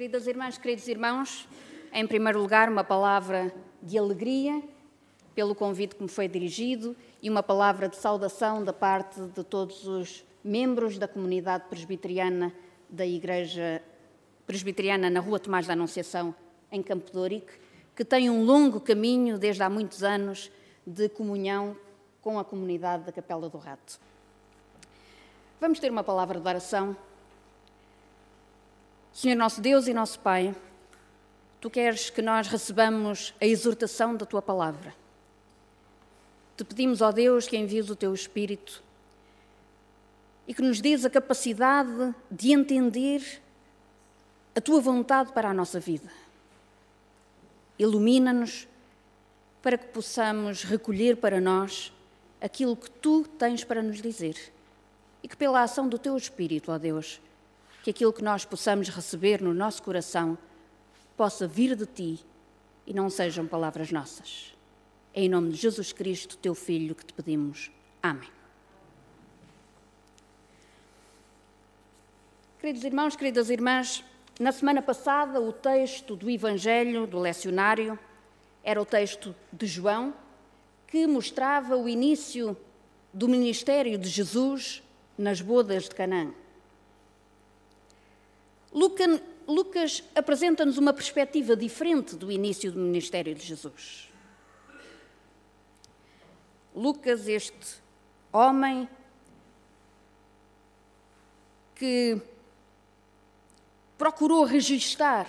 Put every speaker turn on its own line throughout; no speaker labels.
Queridas irmãs, queridos irmãos, em primeiro lugar, uma palavra de alegria pelo convite que me foi dirigido e uma palavra de saudação da parte de todos os membros da comunidade presbiteriana da Igreja Presbiteriana na Rua Tomás da Anunciação, em Campo de Ourique, que tem um longo caminho, desde há muitos anos, de comunhão com a comunidade da Capela do Rato. Vamos ter uma palavra de oração. Senhor nosso Deus e nosso Pai, Tu queres que nós recebamos a exortação da Tua palavra. Te pedimos, ó Deus, que envies o Teu Espírito e que nos dês a capacidade de entender a Tua vontade para a nossa vida. Ilumina-nos para que possamos recolher para nós aquilo que Tu tens para nos dizer e que, pela ação do Teu Espírito, ó Deus, que aquilo que nós possamos receber no nosso coração possa vir de Ti e não sejam palavras nossas. É em nome de Jesus Cristo, Teu Filho, que te pedimos. Amém. Queridos irmãos, queridas irmãs, na semana passada o texto do Evangelho, do lecionário, era o texto de João, que mostrava o início do ministério de Jesus nas bodas de Canaã. Lucas apresenta-nos uma perspectiva diferente do início do ministério de Jesus. Lucas, este homem que procurou registar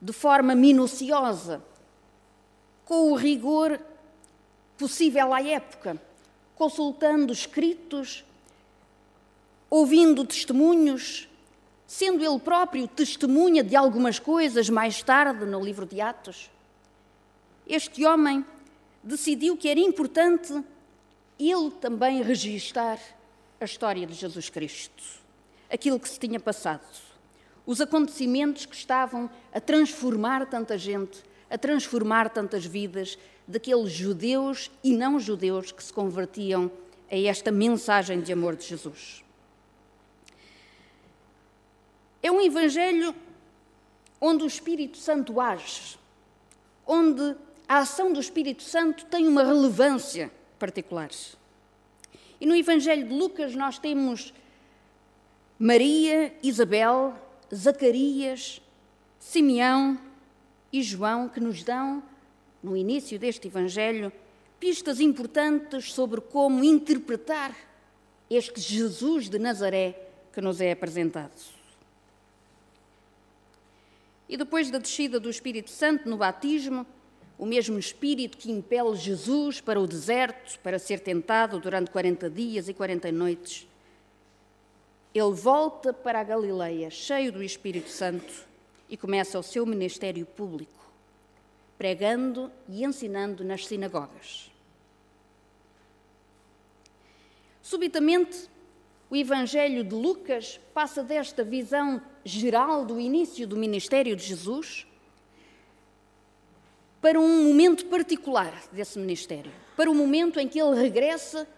de forma minuciosa, com o rigor possível à época, consultando escritos, ouvindo testemunhos, sendo ele próprio testemunha de algumas coisas mais tarde no livro de Atos. Este homem decidiu que era importante ele também registar a história de Jesus Cristo, aquilo que se tinha passado os acontecimentos que estavam a transformar tanta gente, a transformar tantas vidas daqueles judeus e não judeus que se convertiam a esta mensagem de amor de Jesus. É um evangelho onde o Espírito Santo age, onde a ação do Espírito Santo tem uma relevância particular. E no Evangelho de Lucas nós temos Maria, Isabel, Zacarias, Simeão e João, que nos dão, no início deste Evangelho, pistas importantes sobre como interpretar este Jesus de Nazaré que nos é apresentado. E depois da descida do Espírito Santo no batismo, o mesmo Espírito que impele Jesus para o deserto, para ser tentado durante 40 dias e 40 noites, ele volta para a Galileia cheio do Espírito Santo e começa o seu ministério público, pregando e ensinando nas sinagogas. Subitamente, o Evangelho de Lucas passa desta visão geral do início do ministério de Jesus para um momento particular desse ministério, para o momento em que ele regressa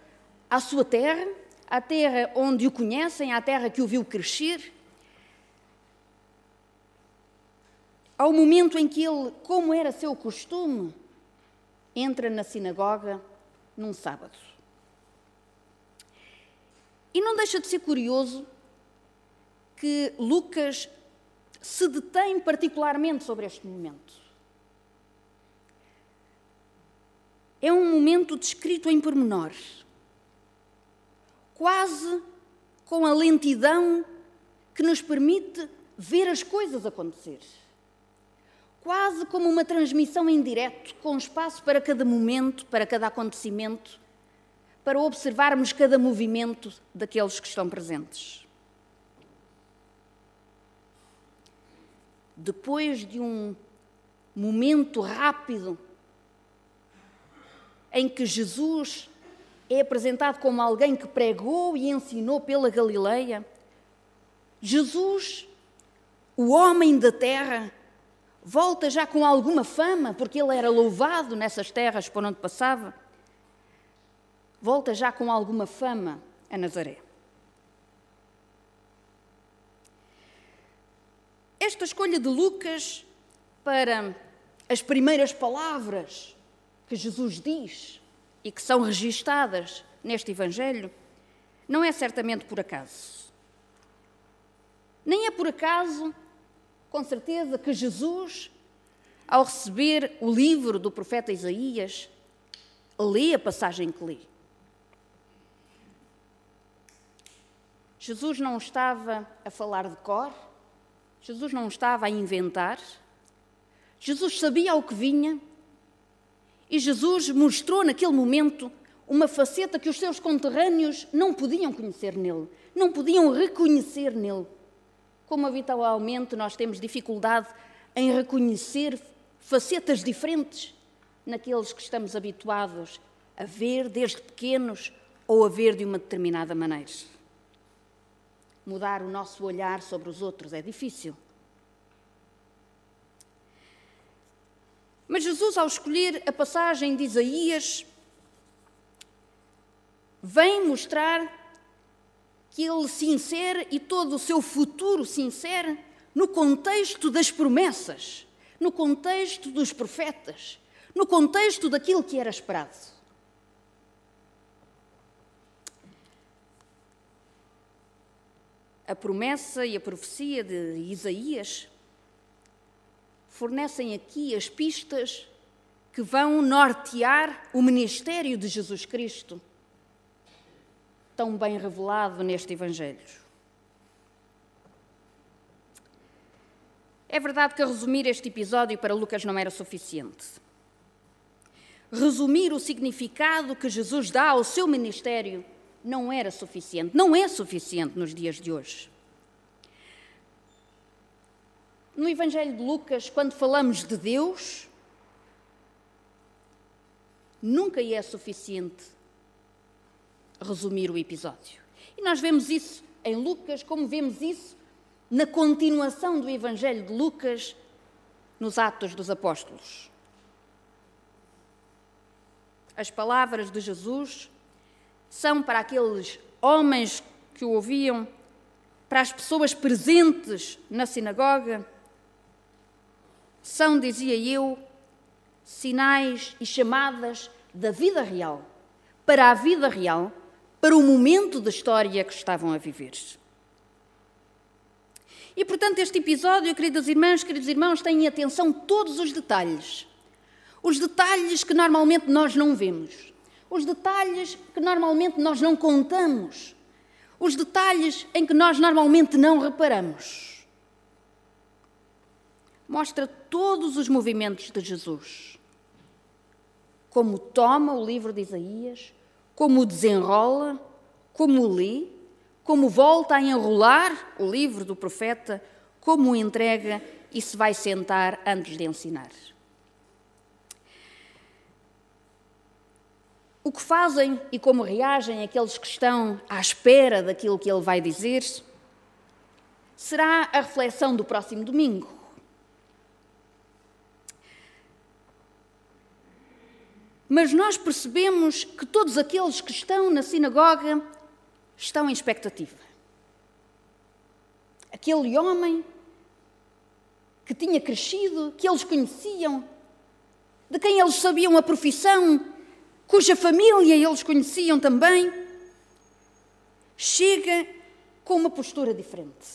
à sua terra à terra onde o conhecem, à terra que o viu crescer, ao momento em que ele, como era seu costume, entra na sinagoga num sábado. E não deixa de ser curioso que Lucas se detém particularmente sobre este momento. É um momento descrito em pormenor quase com a lentidão que nos permite ver as coisas acontecer. Quase como uma transmissão em direto, com espaço para cada momento, para cada acontecimento, para observarmos cada movimento daqueles que estão presentes. Depois de um momento rápido em que Jesus é apresentado como alguém que pregou e ensinou pela Galileia. Jesus, o homem da terra, volta já com alguma fama, porque ele era louvado nessas terras por onde passava. Volta já com alguma fama a Nazaré. Esta escolha de Lucas para as primeiras palavras que Jesus diz e que são registadas neste Evangelho não é certamente por acaso. Nem é por acaso, com certeza, que Jesus, ao receber o livro do profeta Isaías, lê a passagem que lê. Jesus não estava a falar de cor, Jesus não estava a inventar, Jesus sabia ao que vinha e Jesus mostrou naquele momento uma faceta que os seus conterrâneos não podiam conhecer nele, não podiam reconhecer nele. Como habitualmente nós temos dificuldade em reconhecer facetas diferentes naqueles que estamos habituados a ver desde pequenos ou a ver de uma determinada maneira. Mudar o nosso olhar sobre os outros é difícil. Mas Jesus, ao escolher a passagem de Isaías, vem mostrar que ele se insere e todo o seu futuro se insere no contexto das promessas, no contexto dos profetas, no contexto daquilo que era esperado. A promessa e a profecia de Isaías fornecem aqui as pistas que vão nortear o ministério de Jesus Cristo, tão bem revelado neste Evangelho. É verdade que resumir este episódio para Lucas não era suficiente. Resumir o significado que Jesus dá ao seu ministério não era suficiente, não é suficiente nos dias de hoje. No Evangelho de Lucas, quando falamos de Deus, nunca é suficiente resumir o episódio. E nós vemos isso em Lucas, como vemos isso na continuação do Evangelho de Lucas nos Atos dos Apóstolos. As palavras de Jesus são para aqueles homens que o ouviam, para as pessoas presentes na sinagoga, são, dizia eu, sinais e chamadas da vida real, para a vida real, para o momento da história que estavam a viver. E, portanto, este episódio, queridas irmãs, queridos irmãos, tem em atenção todos os detalhes. Os detalhes que normalmente nós não vemos os detalhes que normalmente nós não contamos, os detalhes em que nós normalmente não reparamos. Mostra todos os movimentos de Jesus. Como toma o livro de Isaías, como o desenrola, como o lê, como volta a enrolar o livro do profeta, como o entrega e se vai sentar antes de ensinar. O que fazem e como reagem aqueles que estão à espera daquilo que ele vai dizer será a reflexão do próximo domingo. Mas nós percebemos que todos aqueles que estão na sinagoga estão em expectativa. Aquele homem que tinha crescido, que eles conheciam, de quem eles sabiam a profissão, cuja família eles conheciam também, chega com uma postura diferente.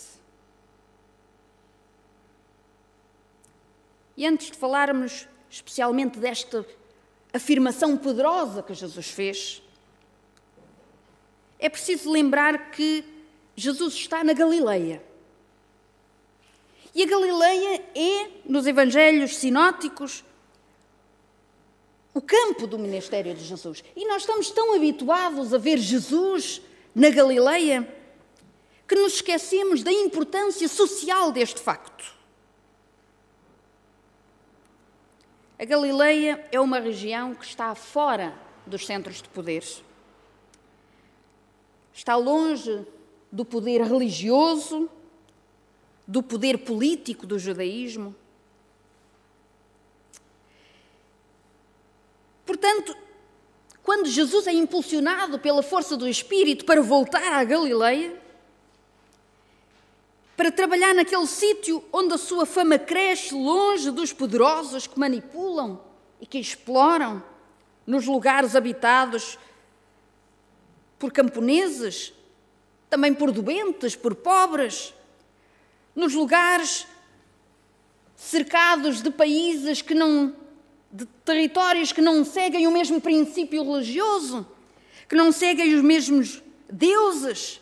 E antes de falarmos especialmente desta afirmação poderosa que Jesus fez, é preciso lembrar que Jesus está na Galileia. E a Galileia é, nos evangelhos sinóticos, o campo do ministério de Jesus. E nós estamos tão habituados a ver Jesus na Galileia que nos esquecemos da importância social deste facto. A Galileia é uma região que está fora dos centros de poder. Está longe do poder religioso, do poder político do judaísmo. Portanto, quando Jesus é impulsionado pela força do Espírito para voltar à Galileia, para trabalhar naquele sítio onde a sua fama cresce, longe dos poderosos que manipulam e que exploram, nos lugares habitados por camponeses, também por doentes, por pobres, nos lugares cercados de países que não de territórios que não seguem o mesmo princípio religioso, que não seguem os mesmos deuses.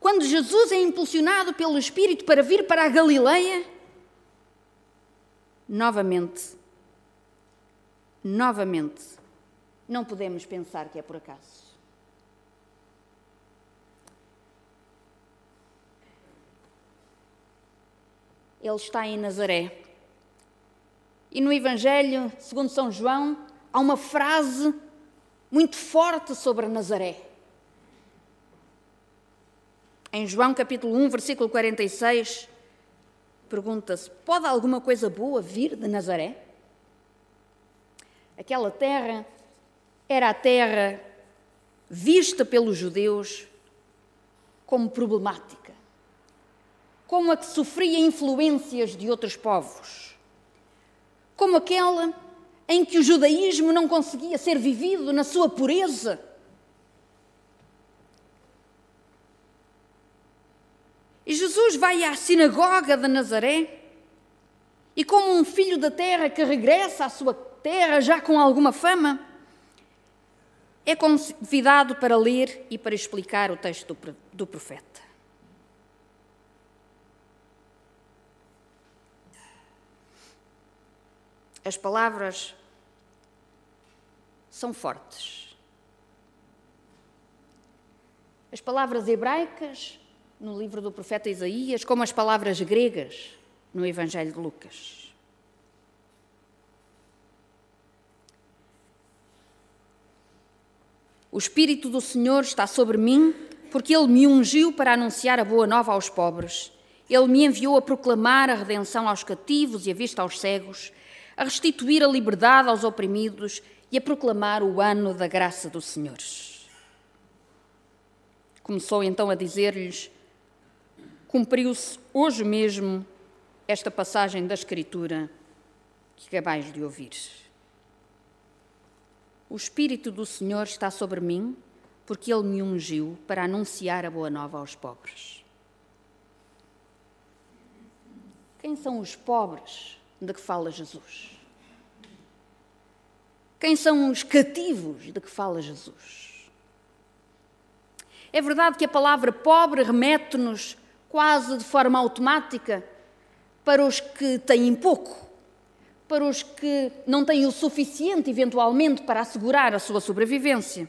Quando Jesus é impulsionado pelo Espírito para vir para a Galileia, novamente, novamente, não podemos pensar que é por acaso. Ele está em Nazaré. E no Evangelho, segundo São João, há uma frase muito forte sobre Nazaré. Em João capítulo 1, versículo 46, pergunta-se: pode alguma coisa boa vir de Nazaré? Aquela terra era a terra vista pelos judeus como problemática, como a que sofria influências de outros povos como aquela em que o judaísmo não conseguia ser vivido na sua pureza. E Jesus vai à sinagoga de Nazaré e, como um filho da terra que regressa à sua terra já com alguma fama, é convidado para ler e para explicar o texto do profeta. As palavras são fortes. As palavras hebraicas no livro do profeta Isaías, como as palavras gregas no Evangelho de Lucas. O Espírito do Senhor está sobre mim, porque Ele me ungiu para anunciar a boa nova aos pobres. Ele me enviou a proclamar a redenção aos cativos e a vista aos cegos, a restituir a liberdade aos oprimidos e a proclamar o ano da graça do Senhor. Começou então a dizer-lhes: Cumpriu-se hoje mesmo esta passagem da Escritura que acabais de ouvir. O Espírito do Senhor está sobre mim, porque Ele me ungiu para anunciar a boa nova aos pobres. Quem são os pobres de que fala Jesus? Quem são os cativos de que fala Jesus? É verdade que a palavra pobre remete-nos quase de forma automática para os que têm pouco, para os que não têm o suficiente, eventualmente, para assegurar a sua sobrevivência.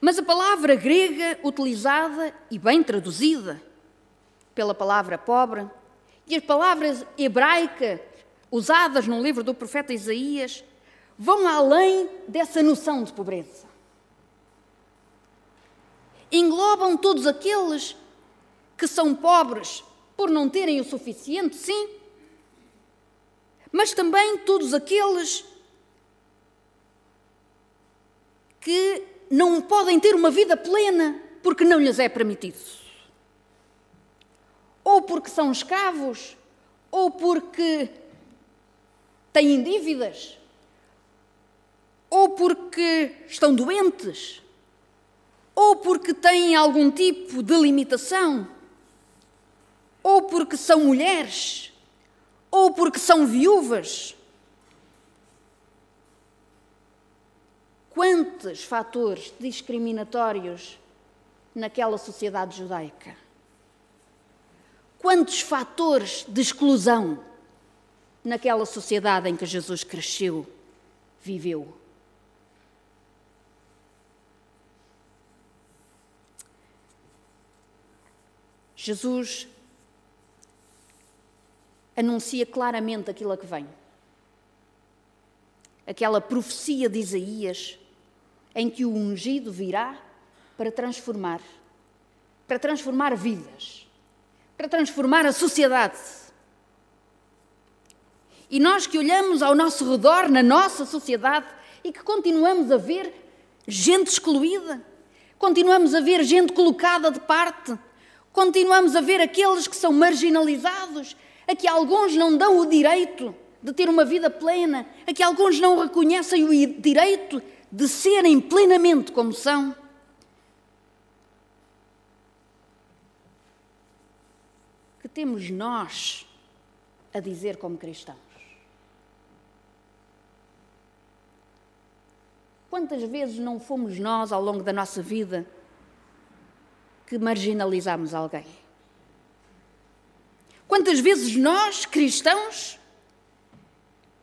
Mas a palavra grega utilizada e bem traduzida pela palavra pobre e as palavras hebraica usadas no livro do profeta Isaías vão além dessa noção de pobreza. Englobam todos aqueles que são pobres por não terem o suficiente, sim, mas também todos aqueles que não podem ter uma vida plena porque não lhes é permitido. Ou porque são escravos, ou porque têm dívidas, ou porque estão doentes, ou porque têm algum tipo de limitação, ou porque são mulheres, ou porque são viúvas. Quantos fatores discriminatórios naquela sociedade judaica? Quantos fatores de exclusão? naquela sociedade em que Jesus cresceu, viveu. Jesus anuncia claramente aquilo a que vem. Aquela profecia de Isaías em que o ungido virá para transformar, para transformar vidas, para transformar a sociedade e nós que olhamos ao nosso redor, na nossa sociedade, e que continuamos a ver gente excluída, continuamos a ver gente colocada de parte, continuamos a ver aqueles que são marginalizados, a que alguns não dão o direito de ter uma vida plena, a que alguns não reconhecem o direito de serem plenamente como são. Que temos nós a dizer como cristãos? Quantas vezes não fomos nós, ao longo da nossa vida, que marginalizamos alguém? Quantas vezes nós, cristãos,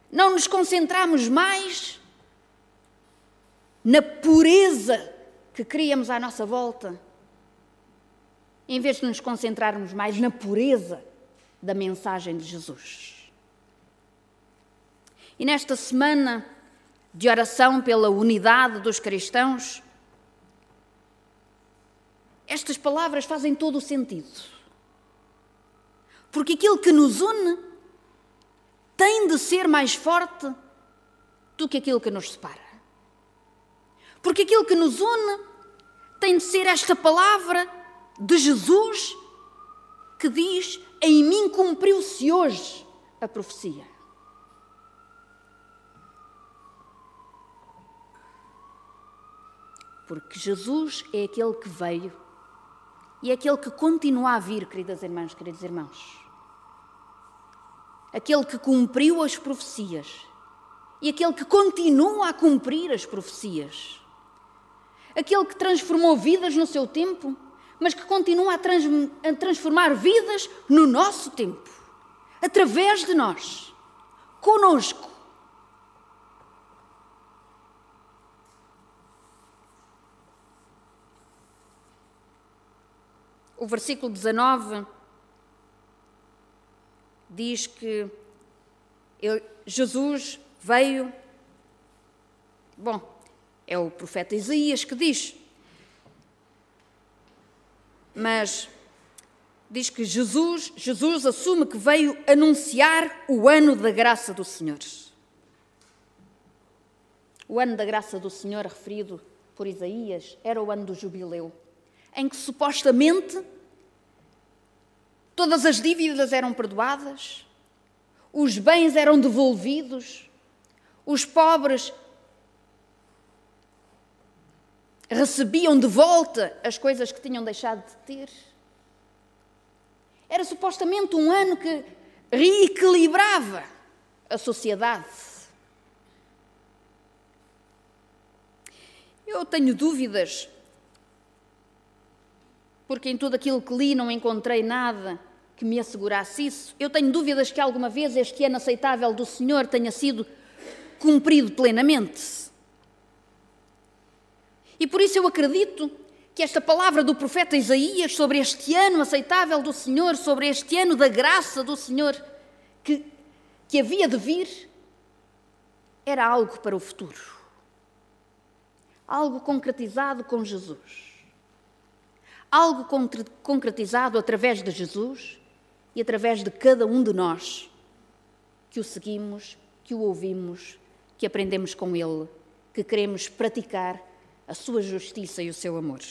não nos concentramos mais na pureza que criamos à nossa volta, em vez de nos concentrarmos mais na pureza da mensagem de Jesus? E nesta semana, de oração pela unidade dos cristãos, estas palavras fazem todo o sentido. Porque aquilo que nos une tem de ser mais forte do que aquilo que nos separa. Porque aquilo que nos une tem de ser esta palavra de Jesus que diz: Em mim cumpriu-se hoje a profecia. Porque Jesus é aquele que veio e é aquele que continua a vir, queridas irmãs, queridos irmãos. Aquele que cumpriu as profecias e aquele que continua a cumprir as profecias. Aquele que transformou vidas no seu tempo, mas que continua a, trans a transformar vidas no nosso tempo, através de nós, conosco o versículo 19 diz que ele, Jesus veio. Bom, é o profeta Isaías que diz. Mas diz que Jesus, Jesus assume que veio anunciar o ano da graça do Senhor. O ano da graça do Senhor, referido por Isaías, era o ano do jubileu em que supostamente todas as dívidas eram perdoadas, os bens eram devolvidos, os pobres recebiam de volta as coisas que tinham deixado de ter. Era supostamente um ano que reequilibrava a sociedade. Eu tenho dúvidas porque em tudo aquilo que li não encontrei nada que me assegurasse isso. Eu tenho dúvidas que alguma vez este ano aceitável do Senhor tenha sido cumprido plenamente. E por isso eu acredito que esta palavra do profeta Isaías sobre este ano aceitável do Senhor, sobre este ano da graça do Senhor que, que havia de vir, era algo para o futuro. Algo concretizado com Jesus algo concretizado através de Jesus e através de cada um de nós que o seguimos, que o ouvimos, que aprendemos com Ele, que queremos praticar a sua justiça e o seu amor.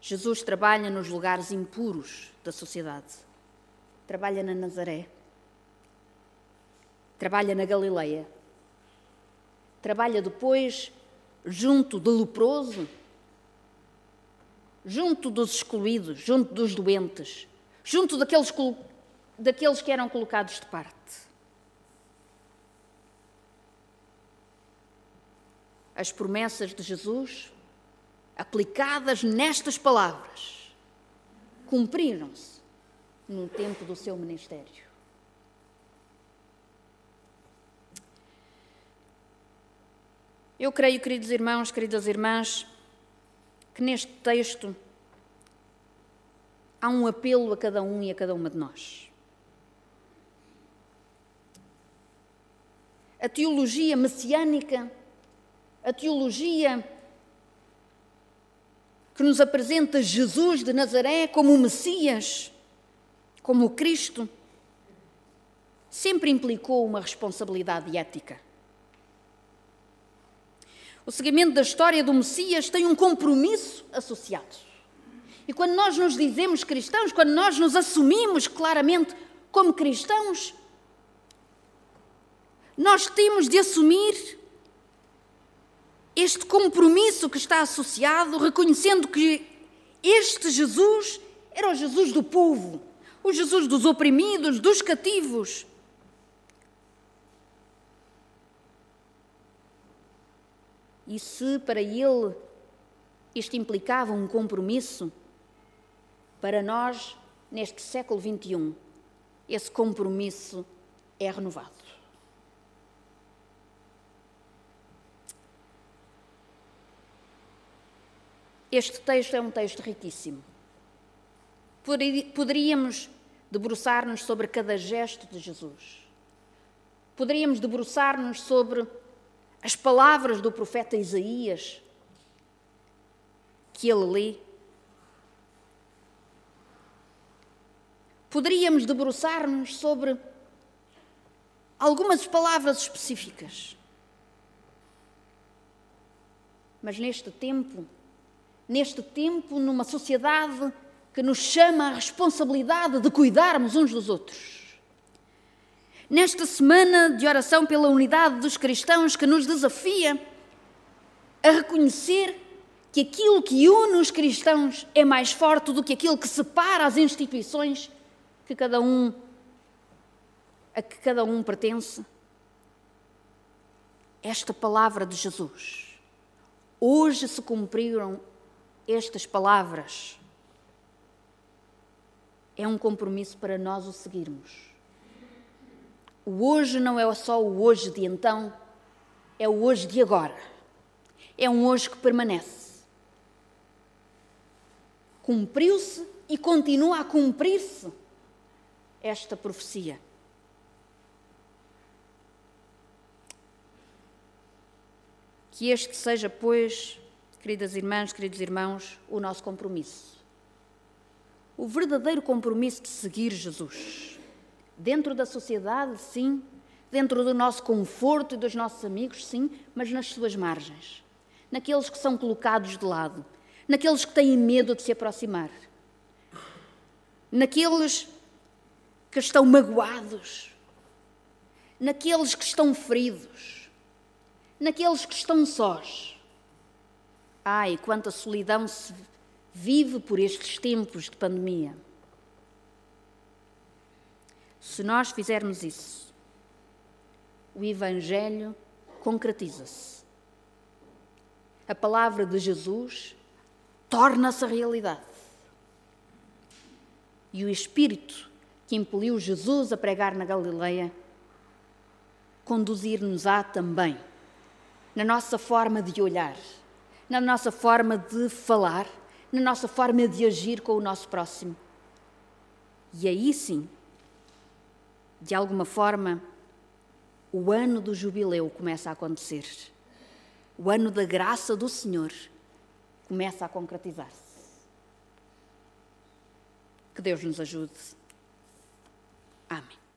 Jesus trabalha nos lugares impuros da sociedade. Trabalha na Nazaré. Trabalha na Galileia. Trabalha depois junto do leproso, junto dos excluídos, junto dos doentes, junto daqueles, daqueles que eram colocados de parte. As promessas de Jesus, aplicadas nestas palavras, cumpriram-se no tempo do seu ministério. Eu creio, queridos irmãos, queridas irmãs, que neste texto há um apelo a cada um e a cada uma de nós. A teologia messiânica, a teologia que nos apresenta Jesus de Nazaré como o Messias, como o Cristo, sempre implicou uma responsabilidade ética. o seguimento da história do Messias tem um compromisso associado. E quando nós nos dizemos cristãos, quando nós nos assumimos claramente como cristãos, nós temos de assumir este compromisso que está associado, reconhecendo que este Jesus era o Jesus do povo, o Jesus dos oprimidos, dos cativos. E se para ele isto implicava um compromisso, para nós, neste século XXI, esse compromisso é renovado. Este texto é um texto riquíssimo. Poderíamos debruçar-nos sobre cada gesto de Jesus. Poderíamos debruçar-nos sobre as palavras do profeta Isaías que ele lê. Poderíamos debruçar-nos sobre algumas palavras específicas. Mas neste tempo, neste tempo, numa sociedade que nos chama à responsabilidade de cuidarmos uns dos outros. Nesta semana de oração pela unidade dos cristãos, que nos desafia a reconhecer que aquilo que une os cristãos é mais forte do que aquilo que separa as instituições que cada um a que cada um pertence. Esta palavra de Jesus. Hoje se cumpriram estas palavras. É um compromisso para nós o seguirmos. O hoje não é só o hoje de então, é o hoje de agora. É um hoje que permanece. Cumpriu-se e continua a cumprir-se esta profecia. Que este seja, pois, queridas irmãs, queridos irmãos, o nosso compromisso. O verdadeiro compromisso de seguir Jesus. Dentro da sociedade, sim. Dentro do nosso conforto e dos nossos amigos, sim, mas nas suas margens. Naqueles que são colocados de lado. Naqueles que têm medo de se aproximar. Naqueles que estão magoados. Naqueles que estão feridos. Naqueles que estão sós Ai, quanta solidão se vive por estes tempos de pandemia. Se nós fizermos isso, o Evangelho concretiza-se. A palavra de Jesus torna-se realidade. E o Espírito que impeliu Jesus a pregar na Galileia conduzir-nos-á também na nossa forma de olhar na nossa forma de falar, na nossa forma de agir com o nosso próximo. E aí sim, de alguma forma, o ano do jubileu começa a acontecer. O ano da graça do Senhor começa a concretizar-se. Que Deus nos ajude. Amém.